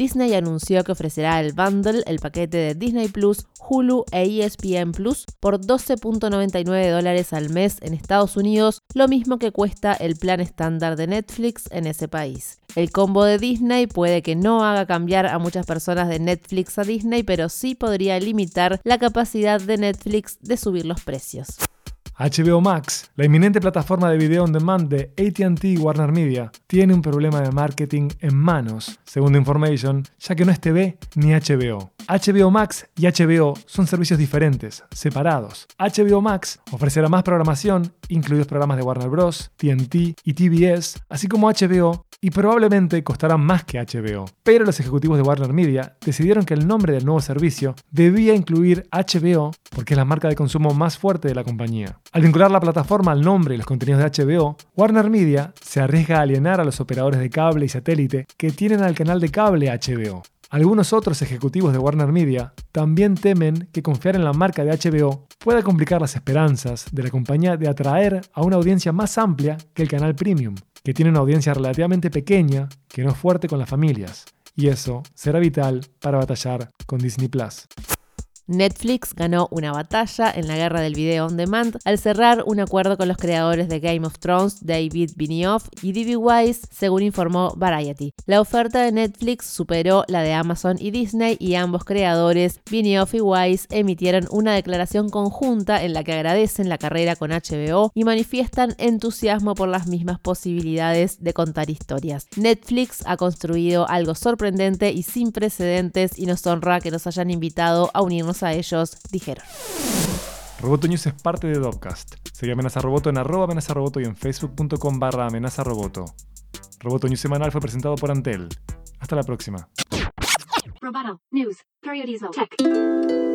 Disney anunció que ofrecerá el bundle, el paquete de Disney Plus, Hulu e ESPN Plus por 12.99 dólares al mes en Estados Unidos, lo mismo que cuesta el plan estándar de Netflix en ese país. El combo de Disney puede que no haga cambiar a muchas personas de Netflix a Disney, pero sí podría limitar la capacidad de Netflix de subir los precios. HBO Max, la inminente plataforma de video on demand de ATT y Warner Media, tiene un problema de marketing en manos, según Information, ya que no es TV ni HBO. HBO Max y HBO son servicios diferentes, separados. HBO Max ofrecerá más programación, incluidos programas de Warner Bros., TNT y TBS, así como HBO, y probablemente costará más que HBO. Pero los ejecutivos de Warner Media decidieron que el nombre del nuevo servicio debía incluir HBO porque es la marca de consumo más fuerte de la compañía. Al vincular la plataforma al nombre y los contenidos de HBO, Warner Media se arriesga a alienar a los operadores de cable y satélite que tienen al canal de cable HBO. Algunos otros ejecutivos de Warner Media también temen que confiar en la marca de HBO pueda complicar las esperanzas de la compañía de atraer a una audiencia más amplia que el canal Premium, que tiene una audiencia relativamente pequeña que no es fuerte con las familias. Y eso será vital para batallar con Disney Plus. Netflix ganó una batalla en la guerra del video on demand al cerrar un acuerdo con los creadores de Game of Thrones, David Benioff y D.B. Wise, según informó Variety. La oferta de Netflix superó la de Amazon y Disney y ambos creadores, Benioff y Wise, emitieron una declaración conjunta en la que agradecen la carrera con HBO y manifiestan entusiasmo por las mismas posibilidades de contar historias. Netflix ha construido algo sorprendente y sin precedentes y nos honra que nos hayan invitado a unirnos a ellos, dijeron. Roboto News es parte de Dopcast. Sigue Amenaza Roboto en arroba amenaza roboto y en facebook.com barra amenaza roboto. Roboto News semanal fue presentado por Antel. Hasta la próxima. Roboto News, Tech.